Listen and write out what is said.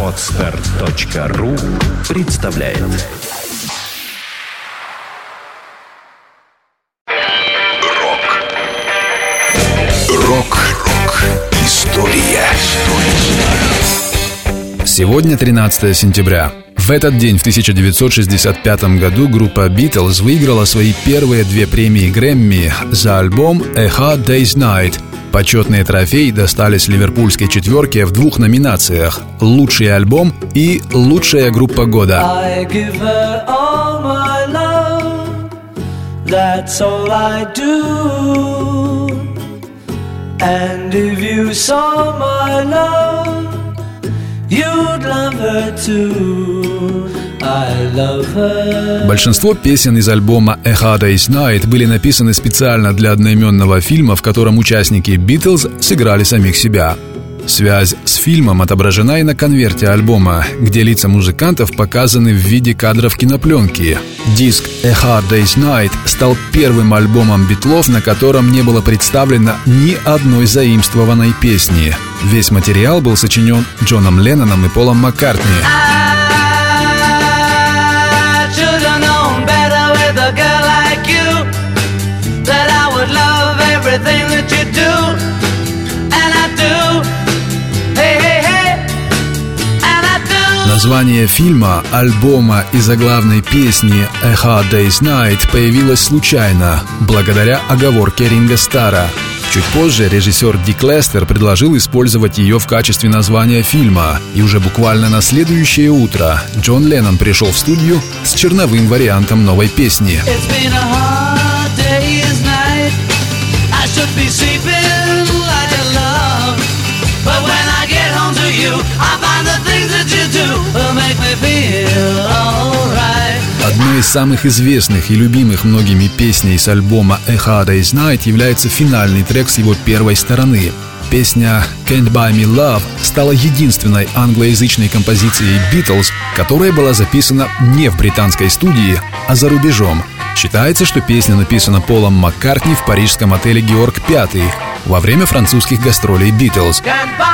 Отстар.ру представляет Рок Рок-рок История Сегодня 13 сентября. В этот день, в 1965 году, группа Beatles выиграла свои первые две премии Грэмми за альбом «A Hard Day's Night». Почетные трофеи достались ливерпульской четверке в двух номинациях – «Лучший альбом» и «Лучшая группа года». And if you saw my love, you'd love her too. Большинство песен из альбома «A Hard Day's Night» были написаны специально для одноименного фильма, в котором участники «Битлз» сыграли самих себя. Связь с фильмом отображена и на конверте альбома, где лица музыкантов показаны в виде кадров кинопленки. Диск «A Hard Day's Night» стал первым альбомом Битлов, на котором не было представлено ни одной заимствованной песни. Весь материал был сочинен Джоном Ленноном и Полом Маккартни. Название фильма, альбома и заглавной песни «A Hard Day's Night» появилось случайно, благодаря оговорке Ринга Стара. Чуть позже режиссер Дик Лестер предложил использовать ее в качестве названия фильма, и уже буквально на следующее утро Джон Леннон пришел в студию с черновым вариантом новой песни. It's been a hard day's night. I should be sleeping like a love, but when I get home to you, I Одной из самых известных и любимых многими песней с альбома «A Hard Day's Night» является финальный трек с его первой стороны. Песня «Can't Buy Me Love» стала единственной англоязычной композицией «Beatles», которая была записана не в британской студии, а за рубежом. Считается, что песня написана Полом Маккартни в парижском отеле «Георг V» во время французских гастролей «Beatles». Can't